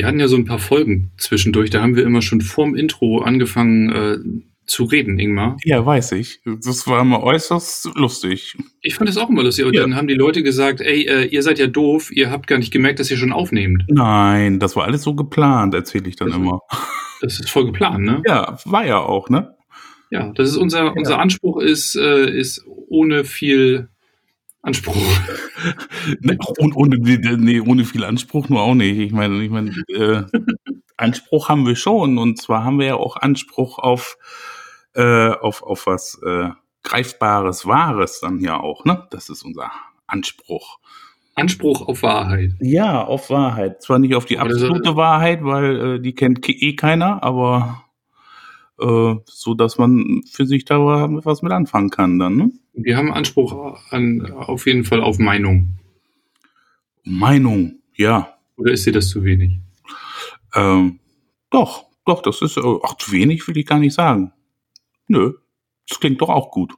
Wir hatten ja so ein paar Folgen zwischendurch, da haben wir immer schon vorm Intro angefangen äh, zu reden, Ingmar. Ja, weiß ich. Das war immer äußerst lustig. Ich fand das auch immer lustig. Und ja. dann haben die Leute gesagt, ey, äh, ihr seid ja doof, ihr habt gar nicht gemerkt, dass ihr schon aufnehmt. Nein, das war alles so geplant, erzähle ich dann das immer. das ist voll geplant, ne? Ja, war ja auch, ne? Ja, das ist unser, ja. unser Anspruch ist, äh, ist ohne viel Anspruch. nee, ohne, nee, ohne viel Anspruch nur auch nicht. Ich meine, ich meine, äh, Anspruch haben wir schon und zwar haben wir ja auch Anspruch auf äh, auf auf was äh, greifbares, wahres dann ja auch. Ne, das ist unser Anspruch. Anspruch auf Wahrheit. Ja, auf Wahrheit. Zwar nicht auf die absolute Wahrheit, weil äh, die kennt eh keiner, aber äh, so dass man für sich da was mit anfangen kann dann. Ne? Wir haben Anspruch an auf jeden Fall auf Meinung. Meinung, ja. Oder ist dir das zu wenig? Ähm, doch, doch, das ist auch zu wenig, will ich gar nicht sagen. Nö, das klingt doch auch gut.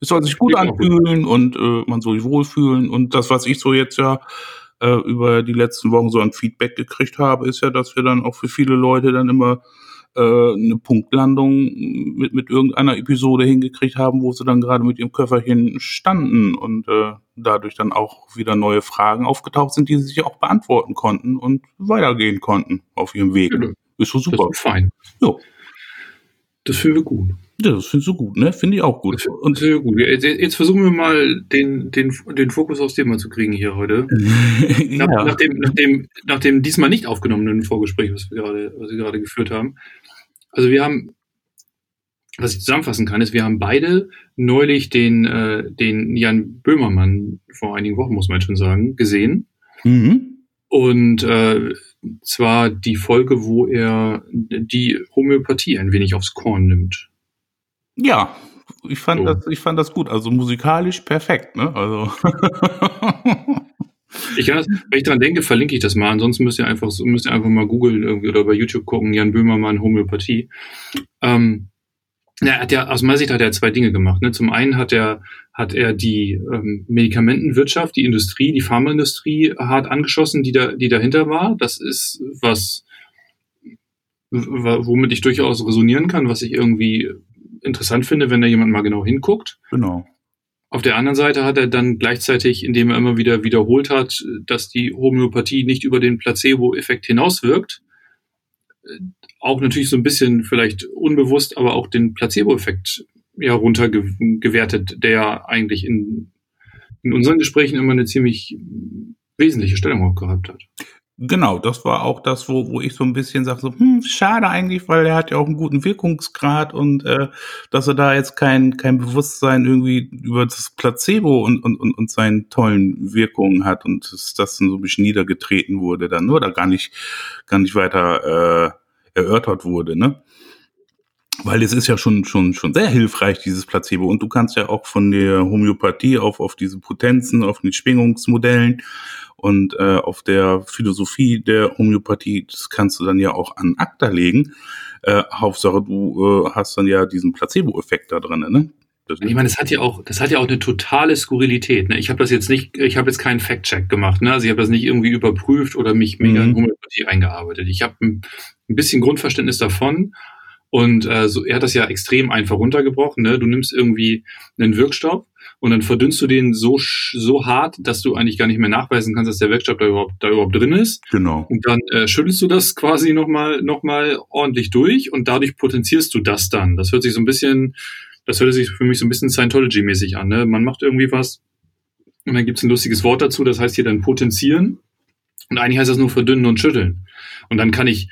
Es soll sich gut anfühlen und äh, man soll sich wohlfühlen. Und das, was ich so jetzt ja äh, über die letzten Wochen so an Feedback gekriegt habe, ist ja, dass wir dann auch für viele Leute dann immer äh, eine Punktlandung mit, mit irgendeiner Episode hingekriegt haben, wo sie dann gerade mit ihrem Köfferchen standen und äh, dadurch dann auch wieder neue Fragen aufgetaucht sind, die sie sich auch beantworten konnten und weitergehen konnten auf ihrem Weg. Ja, ist so super. Das ist fein. Jo. Das finden wir gut. Ja, das findest du gut, ne? Finde ich auch gut. Und das gut. Jetzt, jetzt, versuchen wir mal den, den, den Fokus aufs Thema zu kriegen hier heute. ja. nach, nach, dem, nach, dem, nach dem diesmal nicht aufgenommenen Vorgespräch, was wir gerade, was wir gerade geführt haben. Also wir haben, was ich zusammenfassen kann, ist, wir haben beide neulich den, äh, den Jan Böhmermann vor einigen Wochen, muss man schon sagen, gesehen. Mhm. Und äh, zwar die Folge, wo er die Homöopathie ein wenig aufs Korn nimmt. Ja, ich fand so. das, ich fand das gut. Also musikalisch perfekt, ne? Also. ich kann das, wenn ich daran denke, verlinke ich das mal. Ansonsten müsst ihr einfach, müsst ihr einfach mal googeln oder bei YouTube gucken, Jan Böhmermann, Homöopathie. Ähm, er hat ja, aus meiner Sicht hat er zwei Dinge gemacht. Ne? Zum einen hat er, hat er die ähm, Medikamentenwirtschaft, die Industrie, die Pharmaindustrie hart angeschossen, die da, die dahinter war. Das ist was, womit ich durchaus resonieren kann, was ich irgendwie interessant finde, wenn da jemand mal genau hinguckt. Genau. Auf der anderen Seite hat er dann gleichzeitig, indem er immer wieder wiederholt hat, dass die Homöopathie nicht über den Placebo-Effekt hinauswirkt, auch natürlich so ein bisschen vielleicht unbewusst, aber auch den Placebo-Effekt ja runtergewertet, der eigentlich in, in unseren Gesprächen immer eine ziemlich wesentliche Stellung auch gehabt hat. Genau, das war auch das, wo, wo ich so ein bisschen sage, so, hm, schade eigentlich, weil er hat ja auch einen guten Wirkungsgrad und äh, dass er da jetzt kein, kein Bewusstsein irgendwie über das Placebo und, und, und, und seinen tollen Wirkungen hat und dass das so ein bisschen niedergetreten wurde dann, oder gar nicht, gar nicht weiter äh, erörtert wurde, ne? Weil es ist ja schon, schon, schon sehr hilfreich, dieses Placebo. Und du kannst ja auch von der Homöopathie auf, auf diese Potenzen, auf den Schwingungsmodellen und äh, auf der Philosophie der Homöopathie, das kannst du dann ja auch an Akta legen. Äh, Hauptsache, du äh, hast dann ja diesen Placebo-Effekt da drin, ne? ich meine, das hat ja auch, das hat ja auch eine totale Skurrilität. Ne? Ich habe das jetzt nicht, ich habe jetzt keinen Fact-Check gemacht. Ne? Also ich habe das nicht irgendwie überprüft oder mich mega mhm. in Homöopathie eingearbeitet. Ich habe ein, ein bisschen Grundverständnis davon. Und äh, so, er hat das ja extrem einfach runtergebrochen. Ne? Du nimmst irgendwie einen Wirkstoff und dann verdünnst du den so, so hart, dass du eigentlich gar nicht mehr nachweisen kannst, dass der Werkstoff da überhaupt, da überhaupt drin ist. Genau. Und dann äh, schüttelst du das quasi nochmal noch mal ordentlich durch und dadurch potenzierst du das dann. Das hört sich so ein bisschen, das hört sich für mich so ein bisschen Scientology-mäßig an. Ne? Man macht irgendwie was und dann gibt's ein lustiges Wort dazu, das heißt hier dann potenzieren. Und eigentlich heißt das nur verdünnen und schütteln. Und dann kann ich,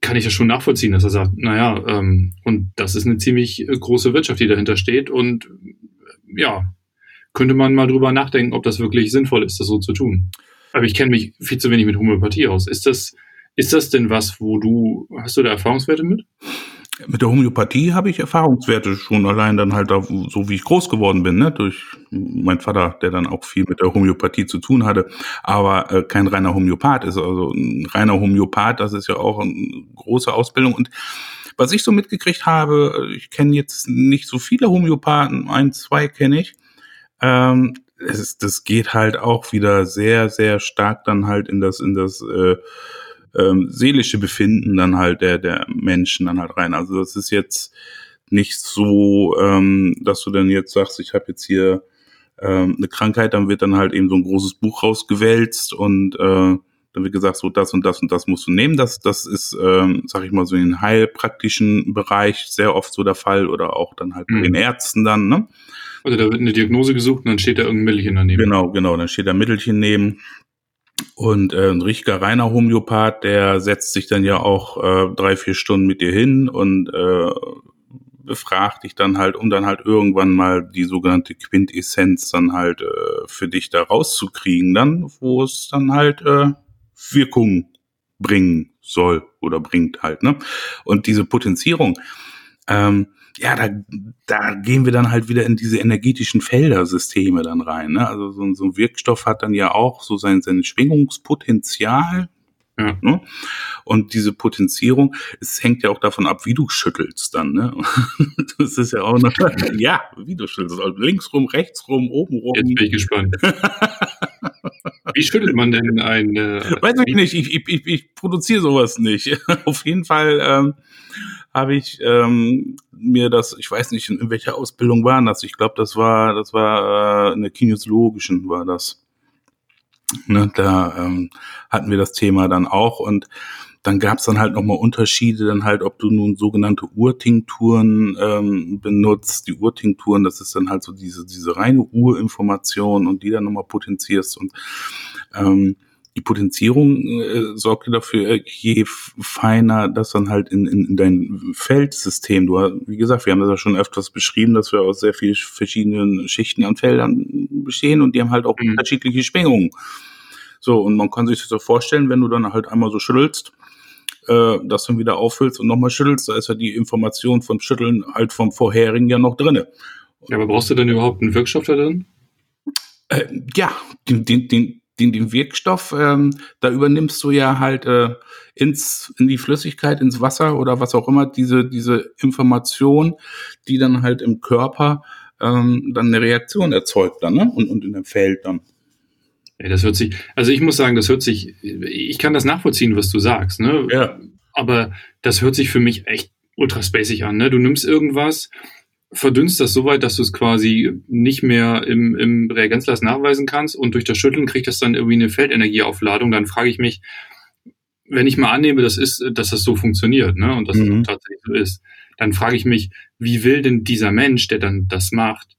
kann ich das schon nachvollziehen, dass er sagt, naja, ähm, und das ist eine ziemlich äh, große Wirtschaft, die dahinter steht und ja, könnte man mal drüber nachdenken, ob das wirklich sinnvoll ist, das so zu tun. Aber ich kenne mich viel zu wenig mit Homöopathie aus. Ist das, ist das denn was, wo du, hast du da Erfahrungswerte mit? Mit der Homöopathie habe ich Erfahrungswerte schon allein dann halt, da, so wie ich groß geworden bin, ne? durch mein Vater, der dann auch viel mit der Homöopathie zu tun hatte, aber äh, kein reiner Homöopath ist. Also ein reiner Homöopath, das ist ja auch eine große Ausbildung. Und was ich so mitgekriegt habe, ich kenne jetzt nicht so viele Homöopathen, ein, zwei kenne ich. Ähm, es das geht halt auch wieder sehr, sehr stark dann halt in das, in das äh, ähm, seelische Befinden dann halt der, der Menschen dann halt rein. Also das ist jetzt nicht so, ähm, dass du dann jetzt sagst, ich habe jetzt hier ähm, eine Krankheit, dann wird dann halt eben so ein großes Buch rausgewälzt und äh, dann wird gesagt, so das und das und das musst du nehmen. Das, das ist, ähm, sag ich mal, so in den heilpraktischen Bereich sehr oft so der Fall oder auch dann halt mhm. bei den Ärzten dann, ne? Also da wird eine Diagnose gesucht und dann steht da irgendein Mittelchen daneben. Genau, genau, dann steht da Mittelchen neben. Und äh, ein richtiger reiner Homöopath, der setzt sich dann ja auch äh, drei, vier Stunden mit dir hin und äh, befragt dich dann halt, um dann halt irgendwann mal die sogenannte Quintessenz dann halt äh, für dich da rauszukriegen, dann, wo es dann halt äh, Wirkung bringen soll oder bringt halt, ne? Und diese Potenzierung, ähm, ja, da, da gehen wir dann halt wieder in diese energetischen Feldersysteme dann rein. Ne? Also so, so ein Wirkstoff hat dann ja auch so sein, sein Schwingungspotenzial. Ja. Ne? Und diese Potenzierung, es hängt ja auch davon ab, wie du schüttelst dann. Ne? Das ist ja auch noch, ja, wie du schüttelst. Also links rum, rechts rum, oben rum. Jetzt bin ich gespannt. wie schüttelt man denn ein? Äh, Weiß ich nicht, ich, ich, ich, produziere sowas nicht. Auf jeden Fall ähm, habe ich ähm, mir das, ich weiß nicht, in welcher Ausbildung war das. Ich glaube, das war, das war äh, in der kinesiologischen war das. Ne, da ähm, hatten wir das Thema dann auch und dann gab es dann halt nochmal Unterschiede, dann halt, ob du nun sogenannte Urtinkturen ähm, benutzt. Die Urtinkturen, das ist dann halt so diese, diese reine Urinformation und die dann nochmal potenzierst und ähm, die Potenzierung äh, sorgt dafür, äh, je feiner das dann halt in, in, in dein Feldsystem, du, wie gesagt, wir haben das ja schon öfters beschrieben, dass wir aus sehr vielen verschiedenen Schichten an Feldern bestehen und die haben halt auch mhm. unterschiedliche Schwingungen. So, und man kann sich das so vorstellen, wenn du dann halt einmal so schüttelst, äh, das dann wieder auffüllst und nochmal schüttelst, da ist ja die Information vom Schütteln halt vom vorherigen ja noch drinne. Ja, aber brauchst du denn überhaupt einen Wirkstoff da drin? Äh, ja, den, den, den, den, den Wirkstoff, ähm, da übernimmst du ja halt äh, ins, in die Flüssigkeit, ins Wasser oder was auch immer, diese, diese Information, die dann halt im Körper ähm, dann eine Reaktion erzeugt dann, ne? Und, und in dem Feld dann. Das hört sich, also ich muss sagen, das hört sich, ich kann das nachvollziehen, was du sagst, ne? Ja. Aber das hört sich für mich echt ultra spacig an, ne? Du nimmst irgendwas, verdünnst das so weit, dass du es quasi nicht mehr im, im Reagenzglas nachweisen kannst und durch das Schütteln kriegt das dann irgendwie eine Feldenergieaufladung. Dann frage ich mich, wenn ich mal annehme, das ist, dass das so funktioniert, ne, und dass mhm. das tatsächlich so ist, dann frage ich mich, wie will denn dieser Mensch, der dann das macht,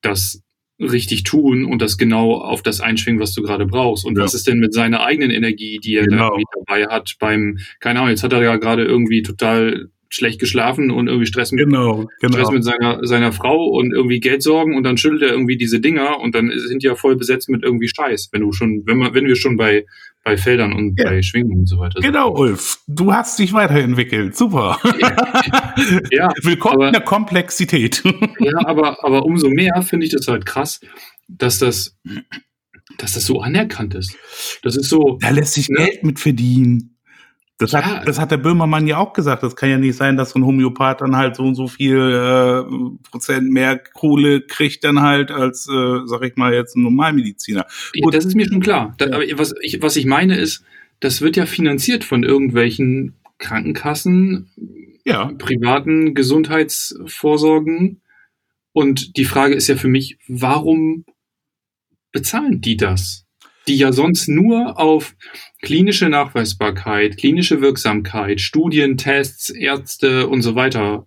das richtig tun und das genau auf das einschwingen, was du gerade brauchst. Und ja. was ist denn mit seiner eigenen Energie, die er genau. da dabei hat beim, keine Ahnung, jetzt hat er ja gerade irgendwie total schlecht geschlafen und irgendwie Stress mit, genau, genau. Stress mit seiner, seiner Frau und irgendwie Geld sorgen und dann schüttelt er irgendwie diese Dinger und dann sind die ja voll besetzt mit irgendwie Scheiß, wenn du schon, wenn man, wenn wir schon bei, bei Feldern und ja. bei Schwingungen und so weiter. Genau, Ulf. Du hast dich weiterentwickelt. Super. Ja. ja Willkommen aber, in der Komplexität. ja, aber, aber umso mehr finde ich das halt krass, dass das, dass das so anerkannt ist. Das ist so. Da lässt sich ne? Geld mit verdienen. Das, ja. hat, das hat der Böhmermann ja auch gesagt. Das kann ja nicht sein, dass so ein Homöopath dann halt so und so viel äh, Prozent mehr Kohle kriegt dann halt als, äh, sag ich mal, jetzt ein Normalmediziner. Ja, das ist mir schon klar. Da, aber was ich, was ich meine ist, das wird ja finanziert von irgendwelchen Krankenkassen, ja. privaten Gesundheitsvorsorgen. Und die Frage ist ja für mich, warum bezahlen die das? Die ja sonst nur auf klinische Nachweisbarkeit, klinische Wirksamkeit, Studien, Tests, Ärzte und so weiter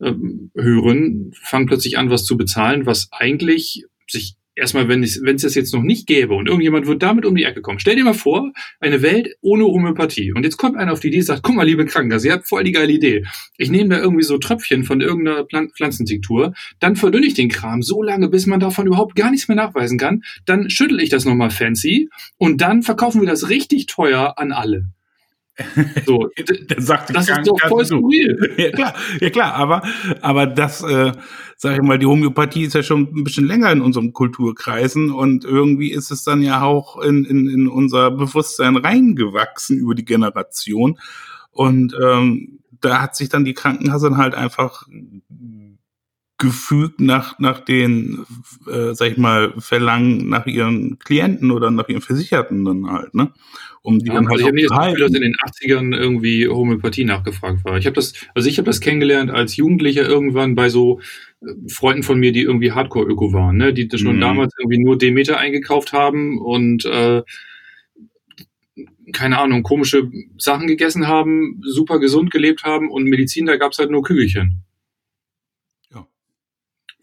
äh, hören, fangen plötzlich an, was zu bezahlen, was eigentlich sich erstmal, wenn es, wenn das jetzt noch nicht gäbe und irgendjemand wird damit um die Ecke kommen. Stell dir mal vor, eine Welt ohne Homöopathie. Und jetzt kommt einer auf die Idee und sagt, guck mal, liebe Krankenkasse, ihr habt voll die geile Idee. Ich nehme da irgendwie so Tröpfchen von irgendeiner Pflan Pflanzentiktur, dann verdünne ich den Kram so lange, bis man davon überhaupt gar nichts mehr nachweisen kann. Dann schüttel ich das nochmal fancy und dann verkaufen wir das richtig teuer an alle. So, Der sagt, das ist doch voll skurril. Ja klar, ja klar, aber aber das, äh, sag ich mal, die Homöopathie ist ja schon ein bisschen länger in unserem Kulturkreisen und irgendwie ist es dann ja auch in, in, in unser Bewusstsein reingewachsen über die Generation und ähm, da hat sich dann die Krankenkasse dann halt einfach gefügt nach nach den, äh, sag ich mal, Verlangen nach ihren Klienten oder nach ihren Versicherten dann halt, ne? Um die Ja, dann also halt ich habe nicht das Gefühl, dass in den 80ern irgendwie Homöopathie nachgefragt war. Ich habe das, also ich habe das kennengelernt als Jugendlicher irgendwann bei so äh, Freunden von mir, die irgendwie Hardcore-Öko waren, ne? die schon Mhm. damals irgendwie nur Demeter eingekauft haben und äh, keine Ahnung, komische Sachen gegessen haben, super gesund gelebt haben und Medizin, da gab's halt nur Kügelchen.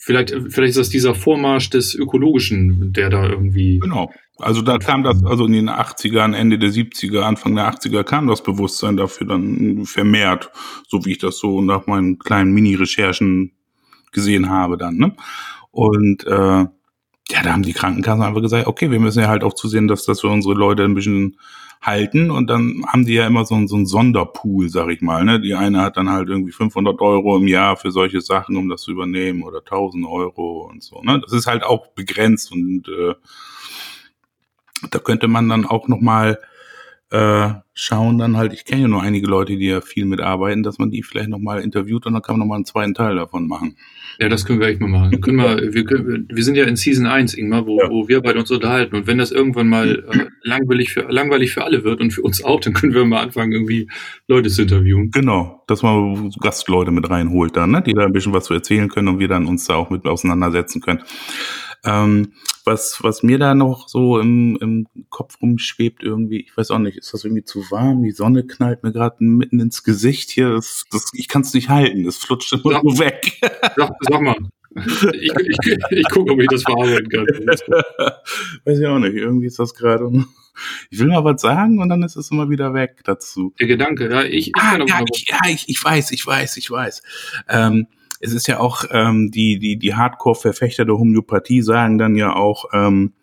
Vielleicht, vielleicht ist das dieser Vormarsch des Ökologischen, der da irgendwie. Genau. Also da kam das, also in den 80ern, Ende der 70er, Anfang der 80er kam das Bewusstsein dafür dann vermehrt, so wie ich das so nach meinen kleinen Mini-Recherchen gesehen habe dann. Ne? Und äh, ja, da haben die Krankenkassen einfach gesagt, okay, wir müssen ja halt auch zusehen, dass, dass wir unsere Leute ein bisschen halten und dann haben die ja immer so, so einen Sonderpool, sag ich mal. Ne? Die eine hat dann halt irgendwie 500 Euro im Jahr für solche Sachen, um das zu übernehmen oder 1000 Euro und so. Ne? Das ist halt auch begrenzt und äh, da könnte man dann auch noch mal äh, schauen, dann halt, ich kenne ja nur einige Leute, die ja viel mitarbeiten, dass man die vielleicht noch mal interviewt und dann kann man noch mal einen zweiten Teil davon machen. Ja, das können wir echt mal machen. Können wir, wir, können, wir sind ja in Season 1, Ingmar, wo, Ja. wo wir beide uns unterhalten. Und wenn das irgendwann mal äh, langweilig, für, langweilig für alle wird und für uns auch, dann können wir mal anfangen, irgendwie Leute zu interviewen. Genau, dass man Gastleute mit reinholt dann, ne? die da ein bisschen was zu erzählen können und wir dann uns da auch mit auseinandersetzen können. Ähm, was, was mir da noch so im, im Kopf rumschwebt irgendwie, ich weiß auch nicht, ist das irgendwie zu warm? Die Sonne knallt mir gerade mitten ins Gesicht hier. Das, das, ich kann es nicht halten, das flutscht immer Ja. so weg. Sag, sag mal. Ich, ich, ich gucke, ob ich das verarbeiten kann. weiß ich auch nicht, irgendwie ist das gerade. Ich will mal was sagen und dann ist es immer wieder weg dazu. Der Gedanke, ja, ich, ich Ah, ja, ich, ja ich, ich weiß, ich weiß, ich weiß. Ähm, es ist ja auch, ähm, die, die, die Hardcore-Verfechter der Homöopathie sagen dann ja auch, ähm,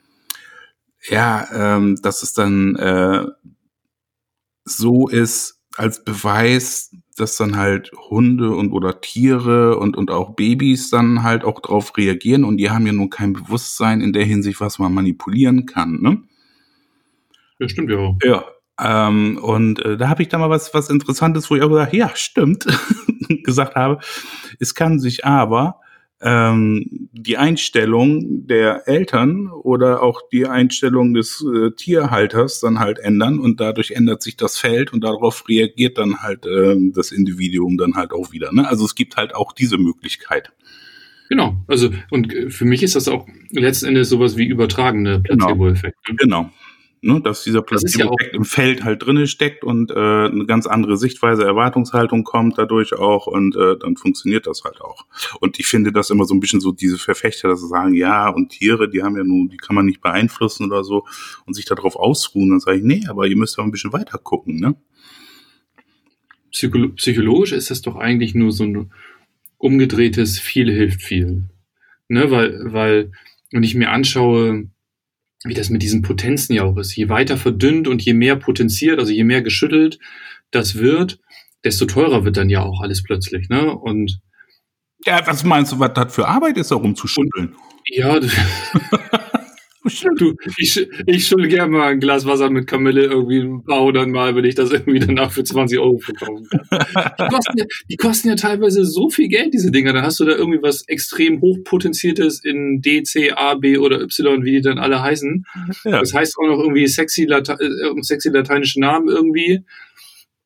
ja, ähm, dass es dann äh, so ist als Beweis, dass dann halt Hunde und oder Tiere und, und auch Babys dann halt auch drauf reagieren und die haben ja nun kein Bewusstsein in der Hinsicht, was man manipulieren kann, ne? Ja, stimmt ja auch. Ja. Ähm, und äh, da habe ich da mal was, was Interessantes, wo ich auch gesagt, ja, stimmt, gesagt habe. Es kann sich aber ähm, die Einstellung der Eltern oder auch die Einstellung des äh, Tierhalters dann halt ändern und dadurch ändert sich das Feld und darauf reagiert dann halt ähm, das Individuum dann halt auch wieder. Ne? Also es gibt halt auch diese Möglichkeit. Genau. Also, und äh, für mich ist das auch letzten Endes sowas wie übertragene Genau. Placebo-Effekte. Genau. Ne, dass dieser ist ja Placebo-Effekt im Feld halt drinne steckt und äh, eine ganz andere Sichtweise, Erwartungshaltung kommt dadurch auch und äh, dann funktioniert das halt auch. Und ich finde das immer so ein bisschen so diese Verfechter, dass sie sagen, ja, und Tiere, die haben ja nun, die kann man nicht beeinflussen oder so und sich darauf ausruhen. Dann sage ich, nee, aber ihr müsst ja ein bisschen weiter gucken, ne? Psycholo psychologisch ist das doch eigentlich nur so ein umgedrehtes viel hilft viel. Ne, weil, weil, wenn ich mir anschaue, wie das mit diesen Potenzen ja auch ist, je weiter verdünnt und je mehr potenziert, also je mehr geschüttelt das wird, desto teurer wird dann ja auch alles plötzlich, ne? Und Ja, was meinst du, was das für Arbeit ist, da rumzuschütteln? ja, du, ich, ich schüttel gerne mal ein Glas Wasser mit Kamille irgendwie ein paar hundert Mal, wenn ich das irgendwie danach für 20 Euro verkaufen kann. Die kosten, ja, die kosten ja teilweise so viel Geld, diese Dinger. Dann hast du da irgendwie was extrem hochpotenziertes in D, C, A, B oder Y, wie die dann alle heißen. Ja. Das heißt auch noch irgendwie sexy, Late äh, sexy lateinische Namen irgendwie.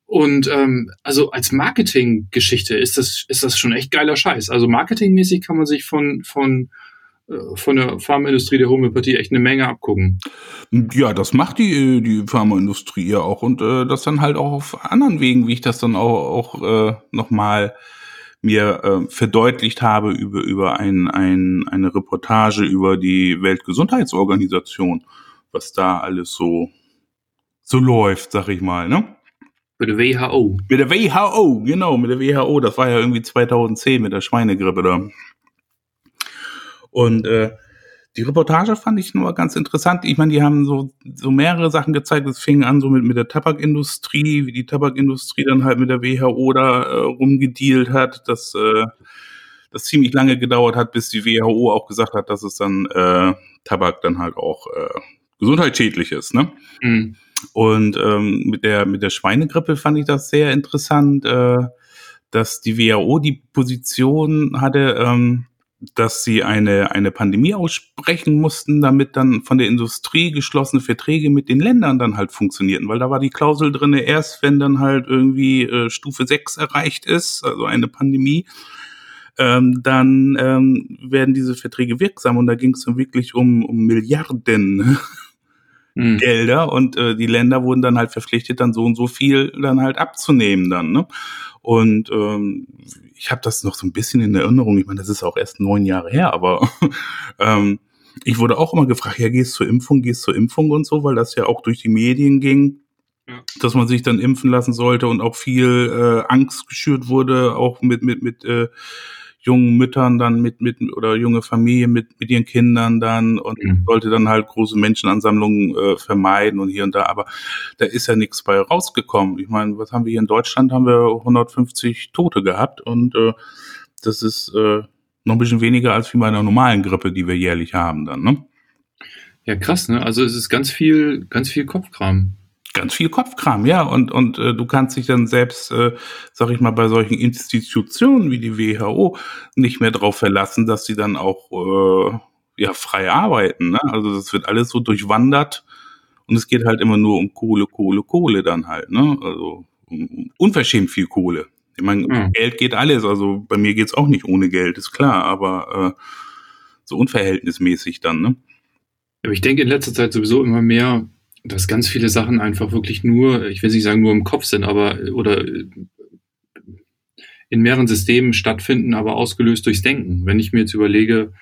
Und ähm, also als Marketinggeschichte ist das, ist das schon echt geiler Scheiß. Also marketingmäßig kann man sich von, von, von der Pharmaindustrie der Homöopathie echt eine Menge abgucken. Ja, das macht die, die Pharmaindustrie ja auch und äh, das dann halt auch auf anderen Wegen, wie ich das dann auch, auch äh, nochmal mir äh, verdeutlicht habe über, über ein, ein, eine Reportage über die Weltgesundheitsorganisation, was da alles so, so läuft, sag ich mal, ne? Bei der WHO. Mit der WHO, genau, mit der WHO. Das war ja irgendwie 2010 mit der Schweinegrippe da. Und äh, die Reportage fand ich nur ganz interessant. Ich meine, die haben so, so mehrere Sachen gezeigt. Es fing an so mit, mit der Tabakindustrie, wie die Tabakindustrie dann halt mit der WHO da äh, rumgedealt hat, dass äh, das ziemlich lange gedauert hat, bis die WHO auch gesagt hat, dass es dann äh, Tabak dann halt auch äh, gesundheitsschädlich ist. Ne? Mhm. Und ähm, mit der mit der Schweinegrippe fand ich das sehr interessant, äh, dass die WHO die Position hatte. Ähm, dass sie eine, eine Pandemie aussprechen mussten, damit dann von der Industrie geschlossene Verträge mit den Ländern dann halt funktionierten, weil da war die Klausel drinne, erst wenn dann halt irgendwie äh, Stufe 6 erreicht ist, also eine Pandemie, ähm, dann ähm, werden diese Verträge wirksam. Und da ging es dann wirklich um, um Milliarden mhm. Gelder und äh, die Länder wurden dann halt verpflichtet, dann so und so viel dann halt abzunehmen dann. Ne? Und ähm, ich habe das noch so ein bisschen in Erinnerung. Ich meine, das ist auch erst neun Jahre her, aber ähm, ich wurde auch immer gefragt, ja, gehst zur Impfung, gehst zur Impfung und so, weil das ja auch durch die Medien ging, ja. dass man sich dann impfen lassen sollte und auch viel äh, Angst geschürt wurde, auch mit, mit, mit äh, jungen Müttern dann mit, mit oder junge Familien mit, mit ihren Kindern dann und mhm. sollte dann halt große Menschenansammlungen äh, vermeiden und hier und da. Aber da ist ja nichts bei rausgekommen. Ich meine, was haben wir hier in Deutschland? Haben wir 150 Tote gehabt und äh, das ist äh, noch ein bisschen weniger als wie bei einer normalen Grippe, die wir jährlich haben dann, ne? Ja, krass, ne? Also es ist ganz viel, ganz viel Kopfkram ganz viel Kopfkram, ja. Und, und äh, du kannst dich dann selbst, äh, sag ich mal, bei solchen Institutionen wie die WHO nicht mehr darauf verlassen, dass sie dann auch äh, ja frei arbeiten. Ne? Also das wird alles so durchwandert und es geht halt immer nur um Kohle, Kohle, Kohle dann halt. Ne? Also um, unverschämt viel Kohle. Ich meine, mhm. Geld geht alles. Also bei mir geht's auch nicht ohne Geld, ist klar, aber äh, so unverhältnismäßig dann. Ne? Aber ich denke in letzter Zeit sowieso immer mehr, dass ganz viele Sachen einfach wirklich nur, ich will nicht sagen nur im Kopf sind, aber oder in mehreren Systemen stattfinden, aber ausgelöst durchs Denken. Wenn ich mir jetzt überlege,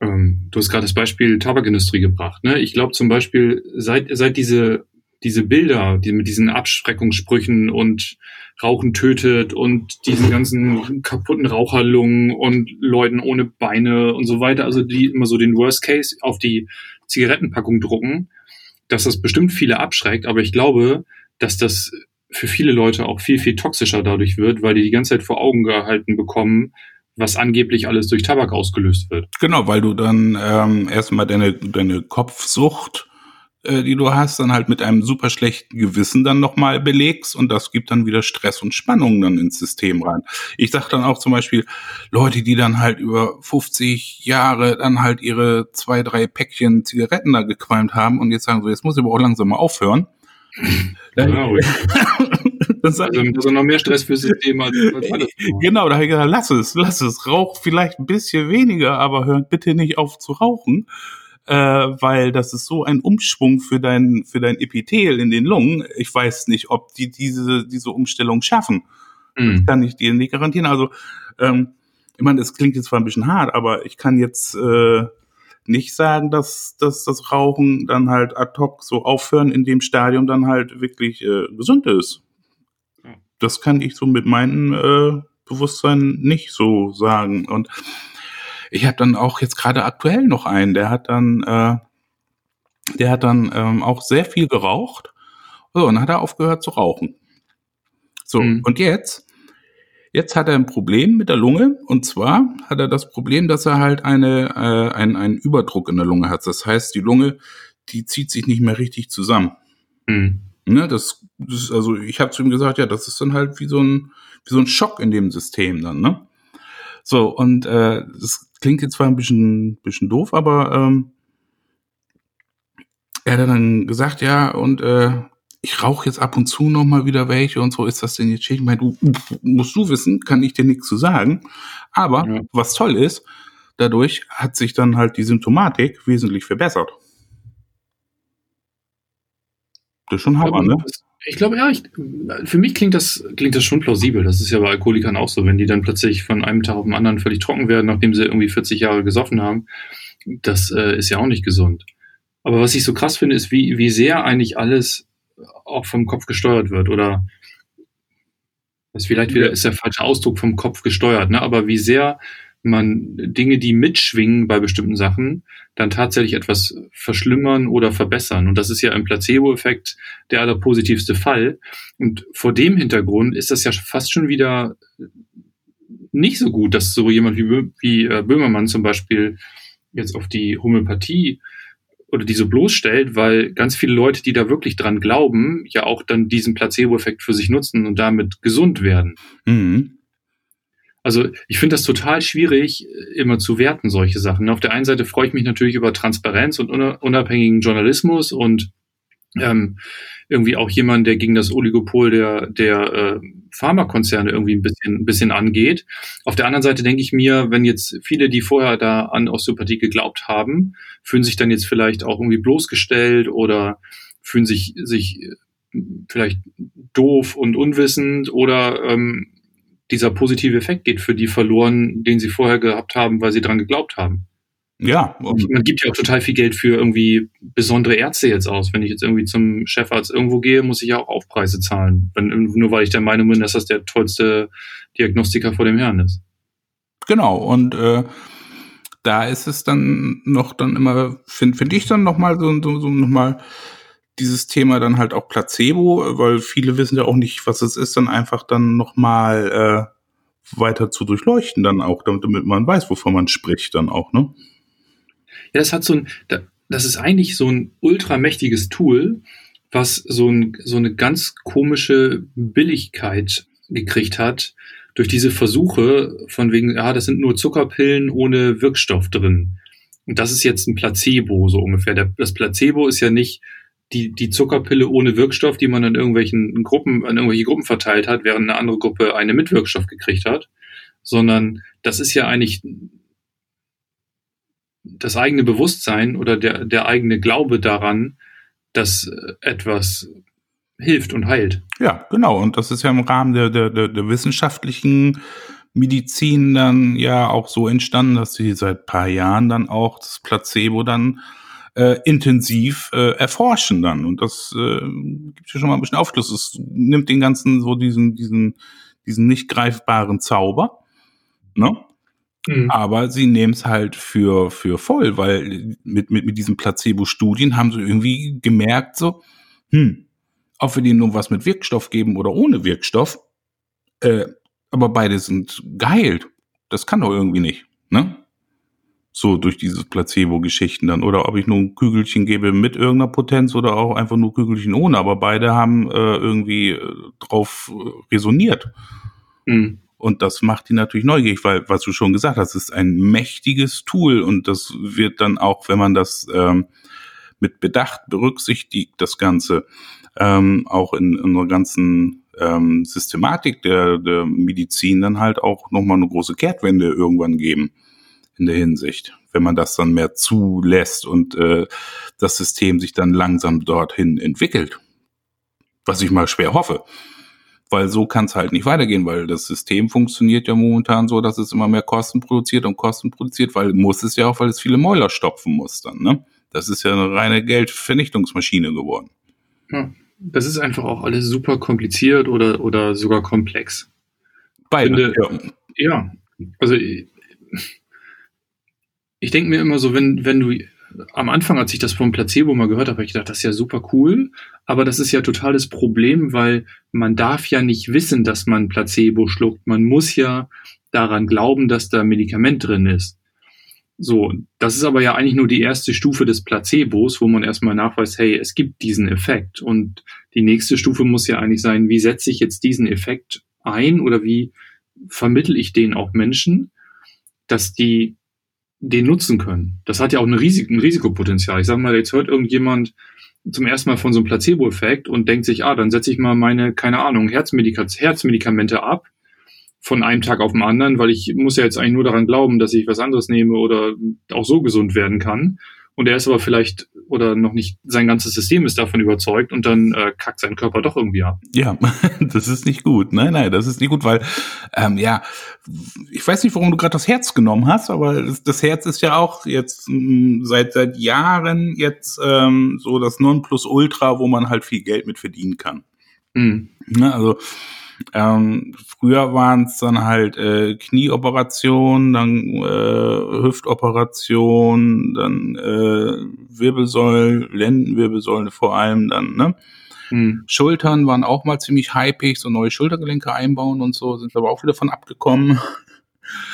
ähm, du hast gerade das Beispiel Tabakindustrie gebracht. Ne? Ich glaube zum Beispiel, seit, seit diese, diese Bilder, die mit diesen Abschreckungssprüchen und Rauchen tötet und diesen ganzen kaputten Raucherlungen und Leuten ohne Beine und so weiter, also die immer so den Worst Case auf die Zigarettenpackung drucken, dass das bestimmt viele abschreckt, aber ich glaube, dass das für viele Leute auch viel, viel toxischer dadurch wird, weil die die ganze Zeit vor Augen gehalten bekommen, was angeblich alles durch Tabak ausgelöst wird. Genau, weil du dann ähm, erstmal deine, deine Kopfsucht äh, die du hast, dann halt mit einem super schlechten Gewissen dann nochmal belegst und das gibt dann wieder Stress und Spannung dann ins System rein. Ich sag dann auch zum Beispiel Leute, die dann halt über 50 Jahre dann halt ihre zwei, drei Päckchen Zigaretten da gequalmt haben und jetzt sagen so, jetzt muss ich aber auch langsam mal aufhören. Genau. das also, also noch mehr Stress fürs System als, als alles. Genau, da habe ich gesagt, lass es, lass es. Rauch vielleicht ein bisschen weniger, aber hör bitte nicht auf zu rauchen äh, weil das ist so ein Umschwung für dein, für dein Epithel in den Lungen. Ich weiß nicht, ob die diese, diese Umstellung schaffen. Mhm. Das kann ich dir nicht garantieren. Also, ähm, ich meine, es klingt jetzt zwar ein bisschen hart, aber ich kann jetzt äh, nicht sagen, dass, dass das Rauchen dann halt ad hoc so aufhören in dem Stadium dann halt wirklich äh, gesund ist. Das kann ich so mit meinem äh, Bewusstsein nicht so sagen. Und ich habe dann auch jetzt gerade aktuell noch einen, der hat dann, äh, der hat dann ähm, auch sehr viel geraucht. So, und dann hat er aufgehört zu rauchen. So, mhm. und jetzt, jetzt hat er ein Problem mit der Lunge. Und zwar hat er das Problem, dass er halt eine, äh, einen, einen Überdruck in der Lunge hat. Das heißt, die Lunge, die zieht sich nicht mehr richtig zusammen. Mhm. Ne, das, das, also ich habe zu ihm gesagt, ja, das ist dann halt wie so ein, wie so ein Schock in dem System dann, ne? So, und äh, das klingt jetzt zwar ein bisschen, bisschen doof, aber ähm, er hat dann gesagt, ja, und äh, ich rauche jetzt ab und zu noch mal wieder welche und so ist das denn jetzt Ich meine, du musst du wissen, kann ich dir nichts zu sagen. Aber ja. was toll ist, dadurch hat sich dann halt die Symptomatik wesentlich verbessert. Das ist schon Hammer, ne? Ich glaube, ja, ich, für mich klingt das, klingt das schon plausibel. Das ist ja bei Alkoholikern auch so, wenn die dann plötzlich von einem Tag auf den anderen völlig trocken werden, nachdem sie irgendwie 40 Jahre gesoffen haben. Das äh, ist ja auch nicht gesund. Aber was ich so krass finde, ist, wie, wie sehr eigentlich alles auch vom Kopf gesteuert wird. Oder das vielleicht wieder ist der falsche Ausdruck vom Kopf gesteuert, ne? Aber wie sehr man Dinge, die mitschwingen bei bestimmten Sachen, dann tatsächlich etwas verschlimmern oder verbessern. Und das ist ja im Placebo-Effekt der allerpositivste Fall. Und vor dem Hintergrund ist das ja fast schon wieder nicht so gut, dass so jemand wie, wie äh, Böhmermann zum Beispiel jetzt auf die Homöopathie oder die so bloßstellt, weil ganz viele Leute, die da wirklich dran glauben, ja auch dann diesen Placebo-Effekt für sich nutzen und damit gesund werden. Mhm. Also ich finde das total schwierig, immer zu werten, solche Sachen. Auf der einen Seite freue ich mich natürlich über Transparenz und unabhängigen Journalismus und ähm, irgendwie auch jemand, der gegen das Oligopol der, der äh, Pharmakonzerne irgendwie ein bisschen, ein bisschen angeht. Auf der anderen Seite denke ich mir, wenn jetzt viele, die vorher da an Osteopathie geglaubt haben, fühlen sich dann jetzt vielleicht auch irgendwie bloßgestellt oder fühlen sich, sich äh, vielleicht doof und unwissend oder ähm, dieser positive Effekt geht für die verloren, den sie vorher gehabt haben, weil sie dran geglaubt haben. Ja. Man gibt ja auch total viel Geld für irgendwie besondere Ärzte jetzt aus. Wenn ich jetzt irgendwie zum Chefarzt irgendwo gehe, muss ich ja auch Aufpreise zahlen. Wenn, nur weil ich der Meinung bin, dass das der tollste Diagnostiker vor dem Herrn ist. Genau. Und äh, da ist es dann noch dann immer, finde find ich dann nochmal so, so, so nochmal dieses Thema dann halt auch Placebo, weil viele wissen ja auch nicht, was es ist, dann einfach dann nochmal äh, weiter zu durchleuchten, dann auch, damit, man weiß, wovon man spricht, dann auch, ne? Ja, das hat so ein, das ist eigentlich so ein ultramächtiges Tool, was so, ein, so eine ganz komische Billigkeit gekriegt hat durch diese Versuche von wegen, ja, das sind nur Zuckerpillen ohne Wirkstoff drin. Und das ist jetzt ein Placebo, so ungefähr. Der, das Placebo ist ja nicht die, die Zuckerpille ohne Wirkstoff, die man an irgendwelchen Gruppen, an irgendwelche Gruppen verteilt hat, während eine andere Gruppe eine mit Wirkstoff gekriegt hat, sondern das ist ja eigentlich das eigene Bewusstsein oder der, der eigene Glaube daran, dass etwas hilft und heilt. Ja, genau. Und das ist ja im Rahmen der, der, der, der wissenschaftlichen Medizin dann ja auch so entstanden, dass sie seit paar Jahren dann auch das Placebo dann äh, intensiv äh, erforschen dann. Und das äh, gibt ja schon mal ein bisschen Aufschluss. Es nimmt den ganzen so diesen, diesen, diesen nicht greifbaren Zauber, ne? Mhm. Aber sie nehmen es halt für, für voll, weil mit, mit, mit diesen Placebo-Studien haben sie irgendwie gemerkt, so, hm, ob wir denen nur was mit Wirkstoff geben oder ohne Wirkstoff, äh, aber beide sind geheilt. Das kann doch irgendwie nicht, ne? So durch diese Placebo-Geschichten dann. Oder ob ich nur ein Kügelchen gebe mit irgendeiner Potenz oder auch einfach nur Kügelchen ohne. Aber beide haben äh, irgendwie äh, drauf äh, resoniert. Mhm. Und das macht die natürlich neugierig, weil, was du schon gesagt hast, ist ein mächtiges Tool und das wird dann auch, wenn man das ähm, mit Bedacht berücksichtigt, das Ganze, ähm, auch in, in unserer ganzen ähm, Systematik der, der Medizin dann halt auch nochmal eine große Kehrtwende irgendwann geben in der Hinsicht, wenn man das dann mehr zulässt und äh, das System sich dann langsam dorthin entwickelt. Was ich mal schwer hoffe. Weil so kann es halt nicht weitergehen, weil das System funktioniert ja momentan so, dass es immer mehr Kosten produziert und Kosten produziert, weil muss es ja auch, weil es viele Mäuler stopfen muss dann. Ne? Das ist ja eine reine Geldvernichtungsmaschine geworden. Ja, das ist einfach auch alles super kompliziert oder, oder sogar komplex. Beide. Finde, ja. ja, also ich denke mir immer so, wenn, wenn du am Anfang, als ich das vom Placebo mal gehört habe, habe ich gedacht, das ist ja super cool, aber das ist ja totales Problem, weil man darf ja nicht wissen, dass man Placebo schluckt. Man muss ja daran glauben, dass da Medikament drin ist. So, das ist aber ja eigentlich nur die erste Stufe des Placebos, wo man erstmal nachweist, hey, es gibt diesen Effekt. Und die nächste Stufe muss ja eigentlich sein, wie setze ich jetzt diesen Effekt ein oder wie vermittel ich den auch Menschen, dass die den nutzen können. Das hat ja auch ein, Risik ein Risikopotenzial. Ich sag mal, jetzt hört irgendjemand zum ersten Mal von so einem Placebo-Effekt und denkt sich, ah, dann setze ich mal meine, keine Ahnung, Herzmedika Herzmedikamente ab von einem Tag auf den anderen, weil ich muss ja jetzt eigentlich nur daran glauben, dass ich was anderes nehme oder auch so gesund werden kann und er ist aber vielleicht oder noch nicht, sein ganzes System ist davon überzeugt und dann äh, kackt sein Körper doch irgendwie ab. Ja, das ist nicht gut. Nein, nein, das ist nicht gut, weil, ähm, ja, ich weiß nicht, warum du gerade das Herz genommen hast, aber das, das Herz ist ja auch jetzt mh, mm, seit seit Jahren jetzt ähm, so das Nonplusultra, wo man halt viel Geld mit verdienen kann. Mhm. Ja, also Ähm, früher waren es dann halt äh, Knieoperationen, dann äh, Hüftoperation, dann äh, Wirbelsäule, Lendenwirbelsäule vor allem dann, ne? Hm. Schultern waren auch mal ziemlich hypig, so neue Schultergelenke einbauen und so, sind aber auch wieder von abgekommen.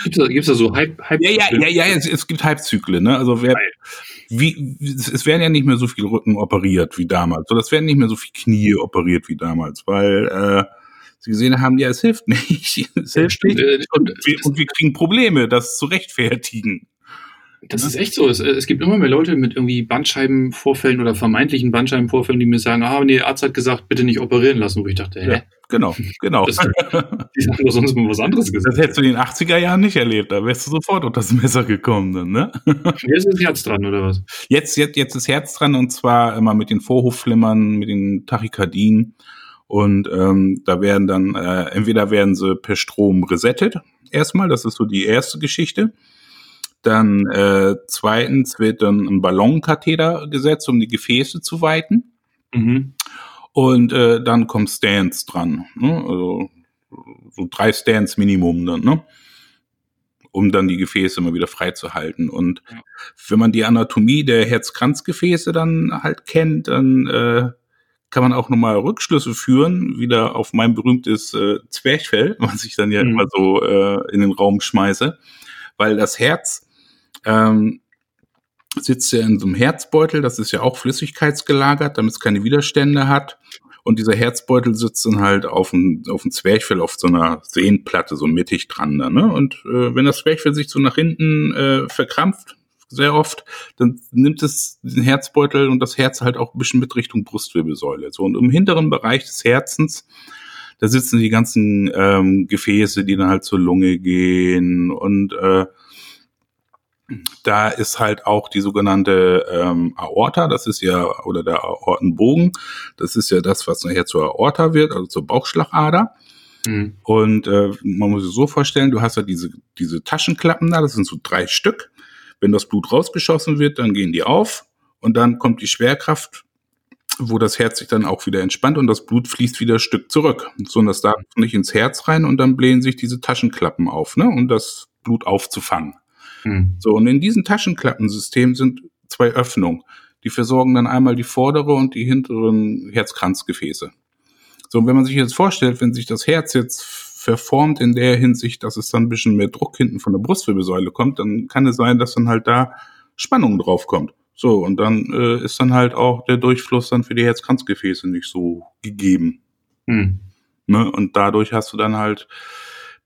Gibt es da, da so Hype, Hype Ja, ja, ja, ja, es, es gibt Hypezyklen, ne? Also wer, wie, es werden ja nicht mehr so viel Rücken operiert wie damals. So, das werden nicht mehr so viel Knie operiert wie damals, weil äh, sie gesehen haben, ja, es hilft nicht. es hilft nicht. Äh, Und wir, und wir kriegen Probleme, das zu rechtfertigen. Das ist echt so. Es, es gibt immer mehr Leute mit irgendwie Bandscheibenvorfällen oder vermeintlichen Bandscheibenvorfällen, die mir sagen, ah, nee, der Arzt hat gesagt, bitte nicht operieren lassen, wo ich dachte, hä? Ja, genau, genau. Das, die haben doch sonst mal was anderes Das gesagt. hättest du in den 80er Jahren nicht erlebt, da wärst du sofort unter das Messer gekommen, dann, ne? Jetzt ist das Herz dran, oder was? Jetzt, jetzt, jetzt ist Herz dran und zwar immer mit den Vorhofflimmern, mit den Tachykardien. Und ähm, da werden dann, äh, entweder werden sie per Strom resettet, erstmal, das ist so die erste Geschichte. Dann äh, zweitens wird dann ein Ballonkatheter gesetzt, um die Gefäße zu weiten. Mhm. Und äh, dann kommt Stance dran. Ne? Also so drei Stance Minimum dann, ne? um dann die Gefäße immer wieder freizuhalten. Und Ja. wenn man die Anatomie der Herzkranzgefäße dann halt kennt, dann äh, kann man auch nochmal Rückschlüsse führen, wieder auf mein berühmtes äh, Zwerchfell, was ich dann ja Mhm. immer so äh, in den Raum schmeiße, weil das Herz ähm, sitzt ja in so einem Herzbeutel, das ist ja auch flüssigkeitsgelagert, damit es keine Widerstände hat. Und dieser Herzbeutel sitzt dann halt auf dem, auf dem Zwerchfell, auf so einer Sehnenplatte, so mittig dran. Da, ne? Und äh, wenn das Zwerchfell sich so nach hinten äh, verkrampft, sehr oft, dann nimmt es den Herzbeutel und das Herz halt auch ein bisschen mit Richtung Brustwirbelsäule. So, und im hinteren Bereich des Herzens, da sitzen die ganzen ähm, Gefäße, die dann halt zur Lunge gehen und äh, da ist halt auch die sogenannte ähm, Aorta, das ist ja, oder der Aortenbogen, das ist ja das, was nachher zur Aorta wird, also zur Bauchschlagader. Mhm. Und äh, man muss sich so vorstellen, du hast ja diese, diese Taschenklappen da, das sind so drei Stück. Wenn das Blut rausgeschossen wird, dann gehen die auf und dann kommt die Schwerkraft, wo das Herz sich dann auch wieder entspannt und das Blut fließt wieder ein Stück zurück. So, und das darf nicht ins Herz rein und dann blähen sich diese Taschenklappen auf, ne, um das Blut aufzufangen. Mhm. So, und in diesem Taschenklappensystem sind zwei Öffnungen. Die versorgen dann einmal die vordere und die hinteren Herzkranzgefäße. So, und wenn man sich jetzt vorstellt, wenn sich das Herz jetzt verformt in der Hinsicht, dass es dann ein bisschen mehr Druck hinten von der Brustwirbelsäule kommt, dann kann es sein, dass dann halt da Spannung drauf kommt. So, und dann äh, ist dann halt auch der Durchfluss dann für die Herzkranzgefäße nicht so gegeben. Mhm. Ne? Und dadurch hast du dann halt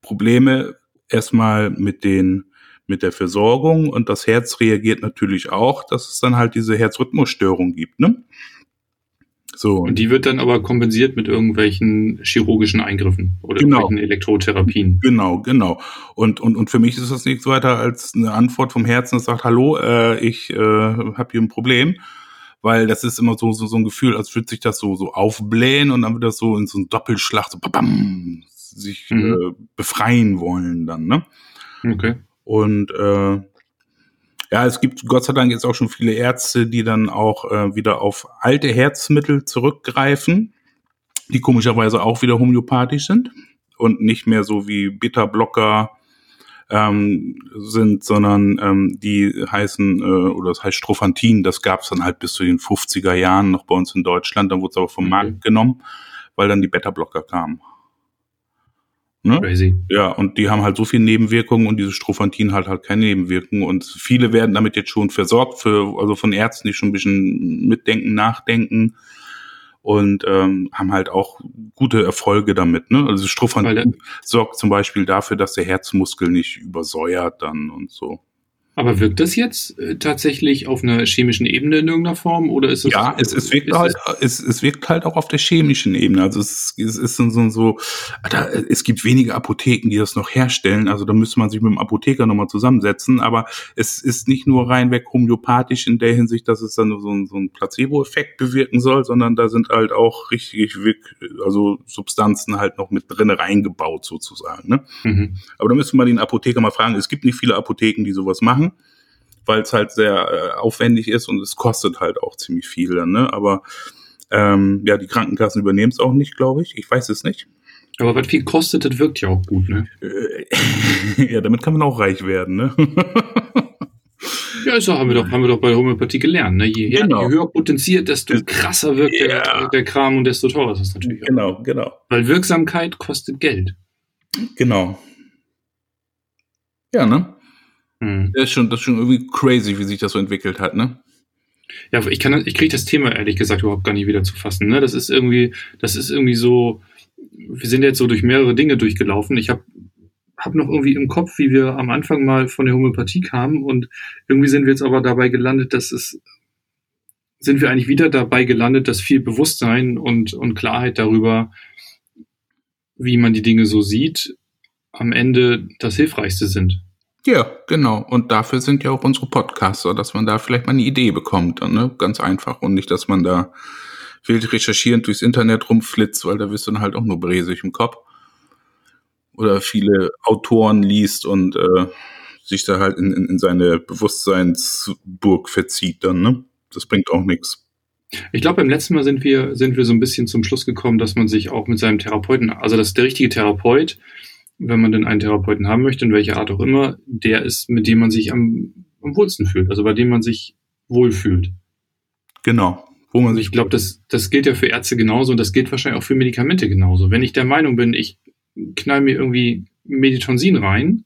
Probleme erstmal mit den mit der Versorgung und das Herz reagiert natürlich auch, dass es dann halt diese Herzrhythmusstörung gibt, ne? So. Und die wird dann aber kompensiert mit irgendwelchen chirurgischen Eingriffen oder Genau. irgendwelchen Elektrotherapien. Genau, genau. Und, und, und für mich ist das nichts weiter als eine Antwort vom Herzen, das sagt, hallo, äh, ich äh, habe hier ein Problem. Weil das ist immer so, so, so ein Gefühl, als würde sich das so, so aufblähen und dann wird das so in so einen Doppelschlag so bam, sich Mhm. äh, befreien wollen dann, ne? Okay. Und äh, ja, es gibt Gott sei Dank jetzt auch schon viele Ärzte, die dann auch äh, wieder auf alte Herzmittel zurückgreifen, die komischerweise auch wieder homöopathisch sind und nicht mehr so wie Beta-Blocker ähm, sind, sondern ähm, die heißen, äh, oder das heißt Strophantin, das gab es dann halt bis zu den 50er Jahren noch bei uns in Deutschland, dann wurde es aber vom Okay. Markt genommen, weil dann die Beta-Blocker kamen. Ne? Crazy. Ja, und die haben halt so viel Nebenwirkungen und dieses Strophantin halt halt keine Nebenwirkungen und viele werden damit jetzt schon versorgt für also von Ärzten, die schon ein bisschen mitdenken, nachdenken und ähm, haben halt auch gute Erfolge damit. Ne? Also Strophantin sorgt zum Beispiel dafür, dass der Herzmuskel nicht übersäuert dann und so. Aber wirkt das jetzt äh, tatsächlich auf einer chemischen Ebene in irgendeiner Form oder ist es Ja, es, es wirkt halt, es, es wirkt halt auch auf der chemischen Ebene. Also es, es ist so, so, so da, es gibt wenige Apotheken, die das noch herstellen. Also da müsste man sich mit dem Apotheker nochmal zusammensetzen. Aber es ist nicht nur reinweg homöopathisch in der Hinsicht, dass es dann so, ein- so einen Placebo-Effekt bewirken soll, sondern da sind halt auch richtig, also Substanzen halt noch mit drin reingebaut sozusagen. Ne? Mhm. Aber da müsste man den Apotheker mal fragen. Es gibt nicht viele Apotheken, die sowas machen, weil es halt sehr äh, aufwendig ist und es kostet halt auch ziemlich viel dann, ne? Aber ähm, ja, die Krankenkassen übernehmen es auch nicht, glaube ich. Ich weiß es nicht. Aber was viel kostet, das wirkt ja auch gut, ne? ja, damit kann man auch reich werden, ne? ja, so haben wir doch, haben wir doch bei der Homöopathie gelernt, ne? Je, Genau. je höher potenziert, desto krasser wirkt Ja. der, der Kram und desto teurer ist es natürlich auch. Genau, genau. Weil Wirksamkeit kostet Geld. Genau. Ja, ne? Hm. Das ist schon, das ist schon irgendwie crazy, wie sich das so entwickelt hat, ne? Ja, ich kann, ich kriege das Thema ehrlich gesagt überhaupt gar nicht wieder zu fassen. Ne? Das ist irgendwie, das ist irgendwie so. Wir sind jetzt so durch mehrere Dinge durchgelaufen. Ich habe hab noch irgendwie im Kopf, wie wir am Anfang mal von der Homöopathie kamen und irgendwie sind wir jetzt aber dabei gelandet, dass es sind wir eigentlich wieder dabei gelandet, dass viel Bewusstsein und, und Klarheit darüber, wie man die Dinge so sieht, am Ende das Hilfreichste sind. Ja, genau. Und dafür sind ja auch unsere Podcaster, dass man da vielleicht mal eine Idee bekommt, ne? Ganz einfach. Und nicht, dass man da wild recherchierend durchs Internet rumflitzt, weil da wirst du dann halt auch nur bresig im Kopf. Oder viele Autoren liest und äh, sich da halt in, in, in seine Bewusstseinsburg verzieht dann, ne? Das bringt auch nichts. Ich glaube, beim letzten Mal sind wir, sind wir so ein bisschen zum Schluss gekommen, dass man sich auch mit seinem Therapeuten, also dass der richtige Therapeut, wenn man denn einen Therapeuten haben möchte, in welcher Art auch immer, der ist, mit dem man sich am, am wohlsten fühlt, also bei dem man sich wohlfühlt. Genau. Wo man sich ich glaube, das, das gilt ja für Ärzte genauso und das gilt wahrscheinlich auch für Medikamente genauso. Wenn ich der Meinung bin, ich knall mir irgendwie Meditonsin rein,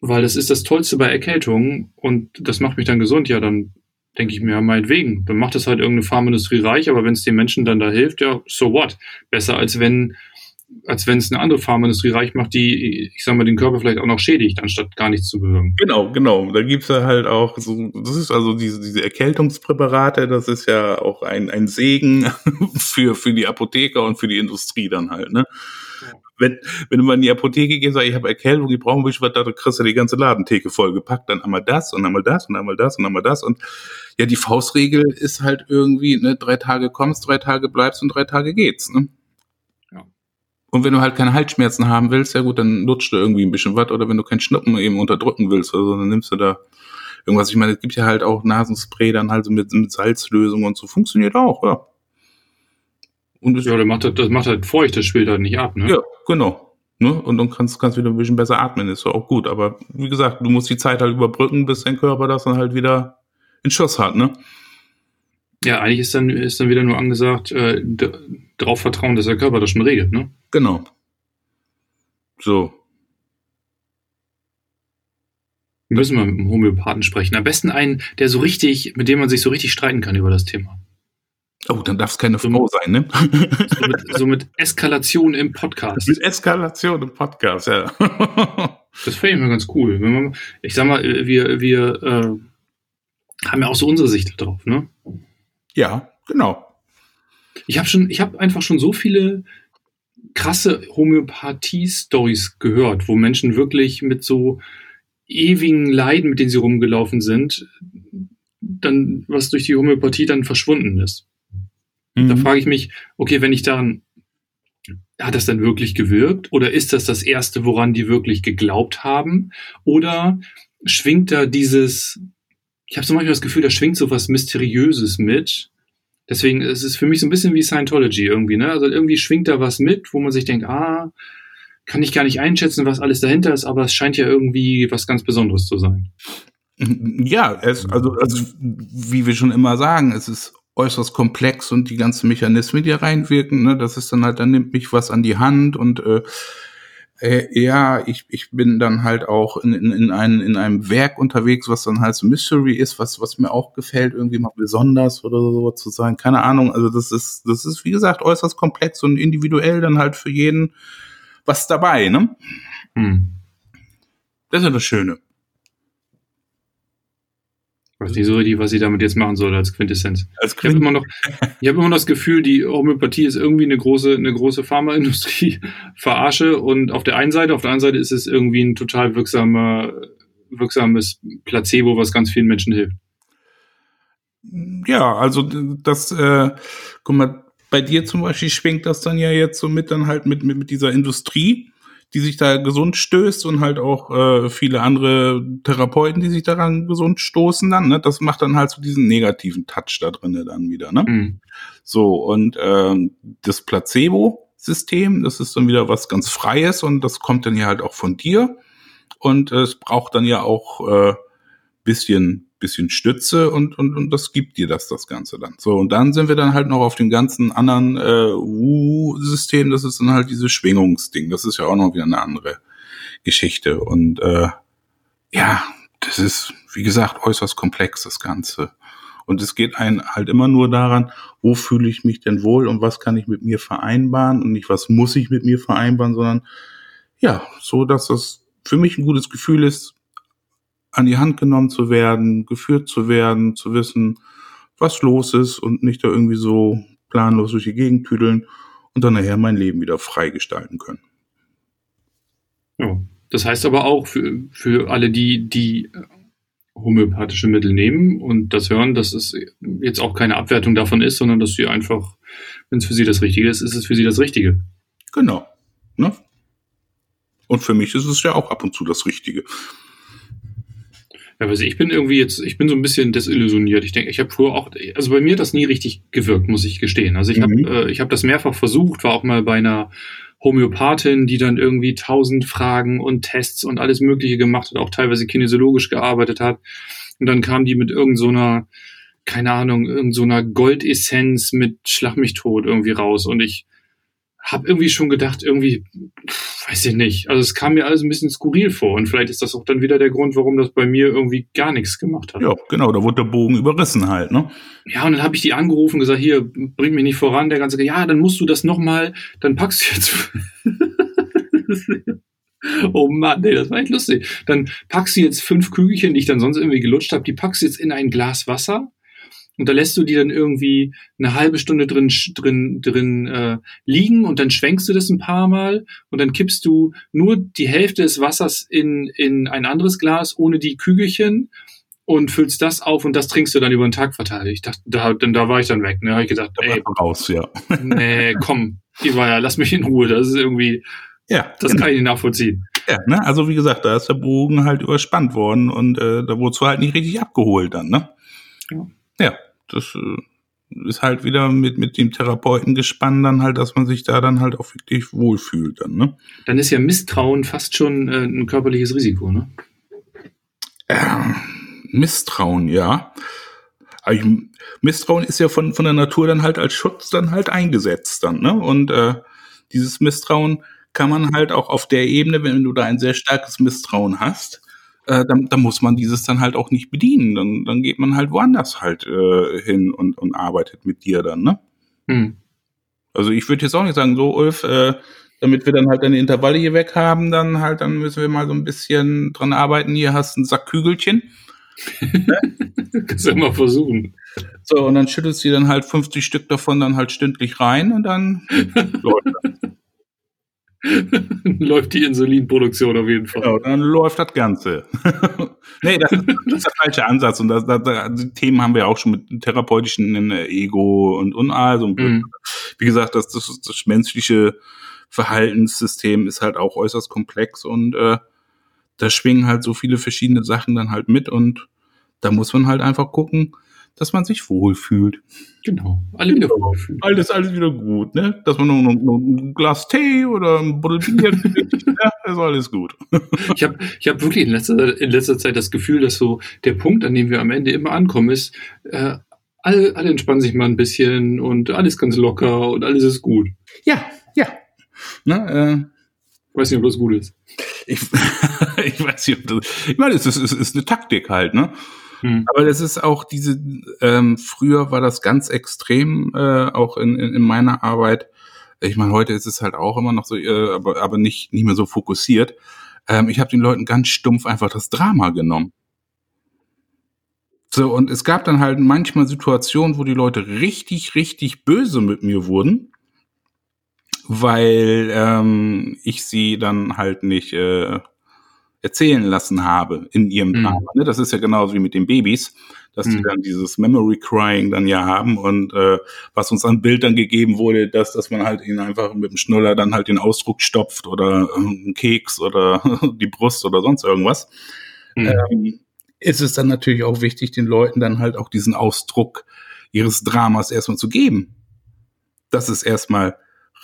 weil das ist das Tollste bei Erkältungen und das macht mich dann gesund, ja, dann denke ich mir, ja, meinetwegen. Dann macht es halt irgendeine Pharmaindustrie reich, aber wenn es den Menschen dann da hilft, ja, so what? Besser als wenn als wenn es eine andere Pharmaindustrie reich macht, die, ich sag mal, den Körper vielleicht auch noch schädigt, anstatt gar nichts zu bewirken. Genau, genau. Da gibt's ja halt auch so, das ist also diese, diese Erkältungspräparate, das ist ja auch ein, ein Segen für, für die Apotheker und für die Industrie dann halt, ne? Wenn, wenn du mal in die Apotheke gehst, sagst, ich habe Erkältung, ich brauche ein bisschen was, da kriegst du die ganze Ladentheke vollgepackt, dann einmal das und einmal das und einmal das und einmal das und ja, die Faustregel ist halt irgendwie, ne, drei Tage kommst, drei Tage bleibst und drei Tage geht's, ne? Und wenn du halt keine Halsschmerzen haben willst, ja gut, dann lutscht du irgendwie ein bisschen was. Oder wenn du keinen Schnuppen eben unterdrücken willst, also dann nimmst du da irgendwas. Ich meine, es gibt ja halt auch Nasenspray dann halt so mit, mit Salzlösung und so. Funktioniert auch, ja. Und Ja, das macht, halt- das macht halt feucht, das schwillt halt nicht ab, ne? ja, genau. Ne? Und dann kannst kannst wieder ein bisschen besser atmen, ist ja auch gut. Aber wie gesagt, du musst die Zeit halt überbrücken, bis dein Körper das dann halt wieder in Schuss hat, ne? Ja, eigentlich ist dann, ist dann wieder nur angesagt, äh, darauf vertrauen, dass der Körper das schon regelt, ne? Genau. So. Wir müssen mal mit einem Homöopathen sprechen. Am besten einen, der so richtig, mit dem man sich so richtig streiten kann über das Thema. Oh, dann darf es keine Frau sein, ne? So mit, so mit Eskalation im Podcast. Mit Eskalation im Podcast, ja. Das fände ich mal ganz cool. Man, ich sag mal, wir, wir äh, haben ja auch so unsere Sicht darauf, ne? Ja, genau. Ich habe schon, ich habe einfach schon so viele krasse Homöopathie-Stories gehört, wo Menschen wirklich mit so ewigen Leiden, mit denen sie rumgelaufen sind, dann was durch die Homöopathie dann verschwunden ist. Da Mhm. frage ich mich, okay, wenn ich daran, hat das dann wirklich gewirkt? Oder ist das das Erste, woran die wirklich geglaubt haben? Oder schwingt da dieses, ich habe so manchmal das Gefühl, da schwingt so was Mysteriöses mit. Deswegen es ist es für mich so ein bisschen wie Scientology irgendwie, ne? Also irgendwie schwingt da was mit, wo man sich denkt, ah, kann ich gar nicht einschätzen, was alles dahinter ist, aber es scheint ja irgendwie was ganz Besonderes zu sein. Ja, es, also, also, wie wir schon immer sagen, es ist äußerst komplex und die ganzen Mechanismen, die reinwirken, ne, das ist dann halt, dann nimmt mich was an die Hand und äh, äh, ja, ich, ich bin dann halt auch in, in, in, einem, in einem Werk unterwegs, was dann halt so Mystery ist, was, was mir auch gefällt, irgendwie mal besonders oder so zu sein. Keine Ahnung. Also das ist, das ist, wie gesagt, äußerst komplex und individuell dann halt für jeden was dabei, ne? Hm. Das ist ja das Schöne. Ich weiß nicht so richtig, was sie damit jetzt machen soll als Quintessenz. Als Ich habe immer noch, ich habe immer noch das Gefühl, die Homöopathie ist irgendwie eine große, eine große Pharmaindustrie verarsche und auf der einen Seite, auf der anderen Seite ist es irgendwie ein total wirksamer, wirksames Placebo, was ganz vielen Menschen hilft. Ja, also das, äh, guck mal, bei dir zum Beispiel schwingt das dann ja jetzt so mit dann halt mit, mit, mit dieser Industrie, die sich da gesund stößt und halt auch äh, viele andere Therapeuten, die sich daran gesund stoßen dann, ne? Das macht dann halt so diesen negativen Touch da drinne dann wieder, ne? Hm. So, und ähm, das Placebo, System. Das ist dann wieder was ganz Freies und das kommt dann ja halt auch von dir. Und äh, es braucht dann ja auch äh, bisschen bisschen Stütze und, und, und das gibt dir das, das Ganze dann. So, und dann sind wir dann halt noch auf dem ganzen anderen äh, Wu-System, das ist dann halt dieses Schwingungsding. Das ist ja auch noch wieder eine andere Geschichte. Und äh, ja, das ist, wie gesagt, äußerst komplex, das Ganze. Und es geht ein halt immer nur daran, wo fühle ich mich denn wohl und was kann ich mit mir vereinbaren und nicht, was muss ich mit mir vereinbaren, sondern ja, so, dass das für mich ein gutes Gefühl ist, an die Hand genommen zu werden, geführt zu werden, zu wissen, was los ist und nicht da irgendwie so planlos durch die Gegend tüdeln und dann nachher mein Leben wieder frei gestalten können. Ja, das heißt aber auch für, für alle, die, die homöopathische Mittel nehmen und das hören, dass es jetzt auch keine Abwertung davon ist, sondern dass sie einfach, wenn es für sie das Richtige ist, ist es für sie das Richtige. Genau. Ne? Und für mich ist es ja auch ab und zu das Richtige. Ja, also ich bin irgendwie jetzt, ich bin so ein bisschen desillusioniert. Ich denke, ich habe früher auch, also bei mir hat das nie richtig gewirkt, muss ich gestehen. Also ich mhm. habe äh, ich hab das mehrfach versucht, war auch mal bei einer Homöopathin, die dann irgendwie tausend Fragen und Tests und alles Mögliche gemacht hat, auch teilweise kinesiologisch gearbeitet hat. Und dann kam die mit irgendeiner, so keine Ahnung, irgendeiner so Goldessenz mit Schlag mich tot irgendwie raus. Und ich habe irgendwie schon gedacht, irgendwie, weiß ich nicht. Also es kam mir alles ein bisschen skurril vor und vielleicht ist das auch dann wieder der Grund, warum das bei mir irgendwie gar nichts gemacht hat. Ja, genau, da wurde der Bogen überrissen halt, ne? Ja, und dann habe ich die angerufen und gesagt, hier, bring mich nicht voran, der ganze, ja, dann musst du das nochmal, dann packst du jetzt. oh Mann, nee, das war echt lustig. Dann packst du jetzt fünf Kügelchen, die ich dann sonst irgendwie gelutscht habe, die packst du jetzt in ein Glas Wasser und da lässt du die dann irgendwie eine halbe Stunde drin drin drin äh, liegen und dann schwenkst du das ein paar Mal und dann kippst du nur die Hälfte des Wassers in in ein anderes Glas ohne die Kügelchen und füllst das auf und das trinkst du dann über den Tag verteilt. Ich dachte, da, dann, da war ich dann weg. Ne, habe ich gedacht, ey, raus, ja. nee, komm, ja, lass mich in Ruhe. Das ist irgendwie, ja, das genau. kann ich nicht nachvollziehen. Ja, ne? Also wie gesagt, da ist der Bogen halt überspannt worden und äh, da wurdest du halt nicht richtig abgeholt dann, ne? Ja. Ja, das äh, ist halt wieder mit, mit dem Therapeuten gespannt dann halt, dass man sich da dann halt auch wirklich wohlfühlt dann, ne? Dann ist ja Misstrauen fast schon äh, ein körperliches Risiko, ne? Äh, Misstrauen, ja. Also, Misstrauen ist ja von, von der Natur dann halt als Schutz dann halt eingesetzt dann, ne? Und äh, dieses Misstrauen kann man halt auch auf der Ebene, wenn du da ein sehr starkes Misstrauen hast, äh, dann, dann muss man dieses dann halt auch nicht bedienen. Dann, dann geht man halt woanders halt äh, hin und, und arbeitet mit dir dann, ne? Hm. Also ich würde jetzt auch nicht sagen, so Ulf, äh, damit wir dann halt deine Intervalle hier weg haben, dann halt, dann müssen wir mal so ein bisschen dran arbeiten. Hier hast du ein Sack Kügelchen. Kannst du immer versuchen. So, und dann schüttelst du dann halt 50 Stück davon dann halt stündlich rein und dann läuft das. läuft die Insulinproduktion auf jeden Fall. Genau, dann läuft das Ganze. nee, das ist, das ist, der falsche Ansatz. Und das, das, das, die Themen haben wir auch schon mit therapeutischen äh, Ego und, und also. Mhm. Wie gesagt, das, das, das menschliche Verhaltenssystem ist halt auch äußerst komplex und äh, da schwingen halt so viele verschiedene Sachen dann halt mit und da muss man halt einfach gucken, dass man sich wohlfühlt. Genau, alle wieder genau. wohlfühlen. Alles, alles wieder gut, ne? Dass man noch, noch ein Glas Tee oder ein Bottle Bier ja, ist alles gut. ich habe ich hab wirklich in letzter, in letzter Zeit das Gefühl, dass so der Punkt, an dem wir am Ende immer ankommen, ist, äh, alle, alle entspannen sich mal ein bisschen und alles ganz locker und alles ist gut. Ja, ja. Na, äh, weiß nicht, ob das gut ist. Ich, ich weiß nicht, ob das. Ich meine, es ist, es ist eine Taktik halt, ne? Hm. Aber das ist auch diese, ähm, früher war das ganz extrem, äh, auch in, in, in meiner Arbeit. Ich meine, heute ist es halt auch immer noch so, äh, aber, aber nicht, nicht mehr so fokussiert. Ähm, ich habe den Leuten ganz stumpf einfach das Drama genommen. So, und es gab dann halt manchmal Situationen, wo die Leute richtig, richtig böse mit mir wurden, weil ähm, ich sie dann halt nicht äh, erzählen lassen habe in ihrem mhm. Drama. Ne? Das ist ja genauso wie mit den Babys, dass mhm. die dann dieses Memory Crying dann ja haben und äh, was uns an Bildern gegeben wurde, dass, dass man halt ihnen einfach mit dem Schnuller dann halt den Ausdruck stopft oder äh, einen Keks oder die Brust oder sonst irgendwas. Mhm. Ähm, ist es dann natürlich auch wichtig, den Leuten dann halt auch diesen Ausdruck ihres Dramas erstmal zu geben. Dass es erstmal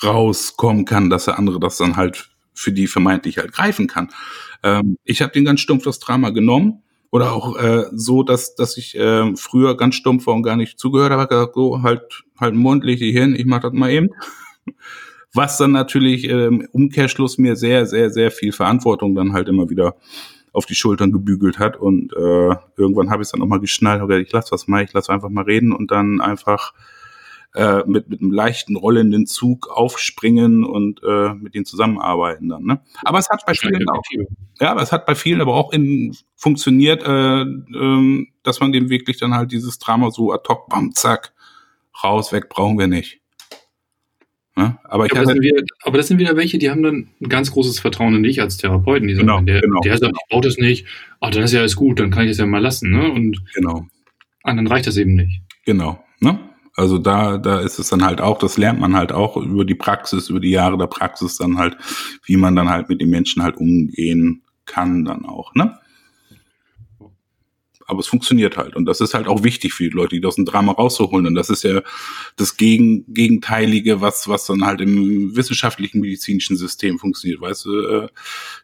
rauskommen kann, dass der andere das dann halt für die vermeintlich halt greifen kann. Ähm, ich habe den ganz stumpf das Drama genommen oder auch äh, so, dass dass ich äh, früher ganz stumpf war und gar nicht zugehört habe, gesagt, so halt halt Mund, leg hin, ich mach das mal eben. Was dann natürlich ähm, Umkehrschluss mir sehr, sehr, sehr viel Verantwortung dann halt immer wieder auf die Schultern gebügelt hat. Und äh, irgendwann habe ich es dann auch mal geschnallt, okay, ich lass was mal, ich lass einfach mal reden und dann einfach äh, mit, mit einem leichten rollenden Zug aufspringen und äh, mit denen zusammenarbeiten dann. Ne? Aber es hat bei vielen auch, ja, aber es hat bei vielen aber auch in, funktioniert, äh, äh, dass man dem wirklich dann halt dieses Drama so ad hoc, bam, zack, raus, weg, brauchen wir nicht. Ne? Aber, aber, das wieder, aber, das sind wieder welche, die haben dann ein ganz großes Vertrauen in dich als Therapeuten. Die sagen, genau, der, genau, der sagt, ich brauche das nicht, ach, dann ist ja alles gut, dann kann ich das ja mal lassen. Ne? Und genau. anderen reicht das eben nicht. Genau. Ne? Also da, da ist es dann halt auch, das lernt man halt auch über die Praxis, über die Jahre der Praxis dann halt, wie man dann halt mit den Menschen halt umgehen kann dann auch. Ne? aber es funktioniert halt. Und das ist halt auch wichtig für die Leute, die aus dem Drama rauszuholen. Und das ist ja das Gegen Gegenteilige, was, was dann halt im wissenschaftlichen medizinischen System funktioniert. Weißt du, äh,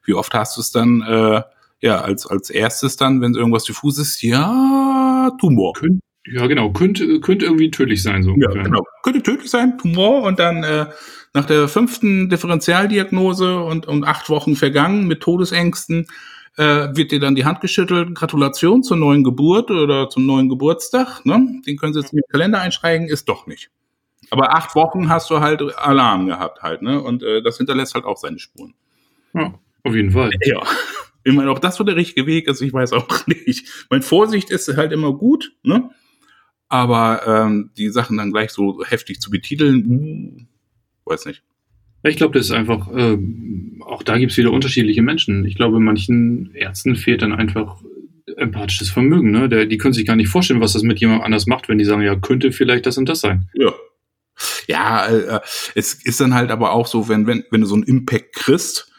wie oft hast du es dann, äh, ja, als, als erstes dann, wenn irgendwas diffus ist, ja, Tumor. Könnt, ja, genau, könnte, könnte irgendwie tödlich sein, so. Ja, genau. Könnte tödlich sein, Tumor und dann, äh, nach der fünften Differentialdiagnose und, und acht Wochen vergangen mit Todesängsten, äh, wird dir dann die Hand geschüttelt. Gratulation zur neuen Geburt oder zum neuen Geburtstag. Ne? Den können Sie jetzt in den Kalender einschreiben, ist doch nicht. Aber acht Wochen hast du halt Alarm gehabt halt, ne? Und äh, das hinterlässt halt auch seine Spuren. Ja, auf jeden Fall. Ja. Ich meine, ob das so der richtige Weg ist, ich weiß auch nicht. Mein Vorsicht ist halt immer gut, ne? Aber ähm, die Sachen dann gleich so heftig zu betiteln, hm, weiß nicht. Ich glaube, das ist einfach, äh, auch da gibt es wieder unterschiedliche Menschen. Ich glaube, manchen Ärzten fehlt dann einfach empathisches Vermögen. Ne? Der, die können sich gar nicht vorstellen, was das mit jemand anders macht, wenn die sagen, ja, könnte vielleicht das und das sein. Ja. Ja, äh, es ist dann halt aber auch so, wenn, wenn, wenn du so einen Impact kriegst,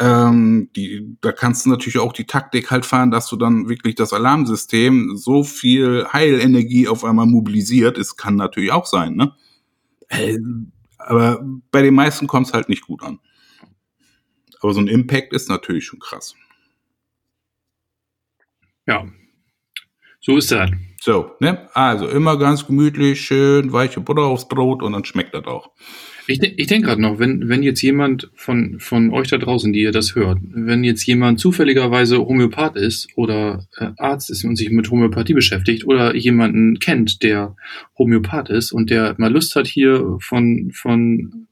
ähm, die, da kannst du natürlich auch die Taktik halt fahren, dass du dann wirklich das Alarmsystem so viel Heilenergie auf einmal mobilisiert. Es kann natürlich auch sein, ne? Äh, aber bei den meisten kommt es halt nicht gut an. Aber so ein Impact ist natürlich schon krass. Ja, so ist das. So, ne? Also immer ganz gemütlich, schön weiche Butter aufs Brot und dann schmeckt das auch. Ich, ich denke gerade noch, wenn, wenn jetzt jemand von, von euch da draußen, die ihr das hört, wenn jetzt jemand zufälligerweise Homöopath ist oder äh, Arzt ist und sich mit Homöopathie beschäftigt oder jemanden kennt, der Homöopath ist und der mal Lust hat, hier von, von,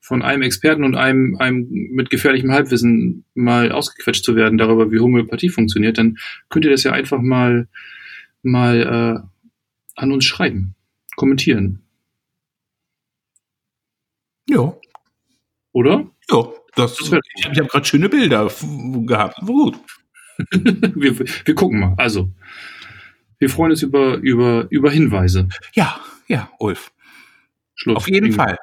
von einem Experten und einem, einem mit gefährlichem Halbwissen mal ausgequetscht zu werden darüber, wie Homöopathie funktioniert, dann könnt ihr das ja einfach mal, mal äh, an uns schreiben, kommentieren. Ja. Oder? Ja, das, das ich habe hab gerade schöne Bilder gehabt. Gut. wir, wir gucken mal. Also, wir freuen uns über, über, über Hinweise. Ja, ja, Ulf. Schluss. Auf jeden Fall.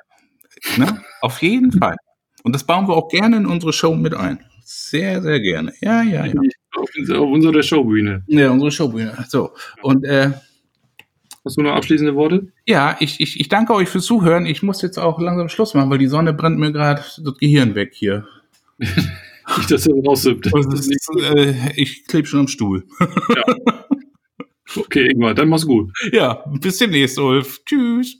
Ne? Auf jeden Fall. Und das bauen wir auch gerne in unsere Show mit ein. Sehr, sehr gerne. Ja, ja, ja. Auf, auf unserer Showbühne. Ja, unsere Showbühne. So. Und äh, Hast du noch abschließende Worte? Ja, ich, ich, ich danke euch fürs Zuhören. Ich muss jetzt auch langsam Schluss machen, weil die Sonne brennt mir gerade das Gehirn weg hier. Nicht, dass er raussippt. Äh, ich klebe schon am Stuhl. ja. Okay, Ingmar, dann mach's gut. Ja, bis demnächst, Ulf. Tschüss.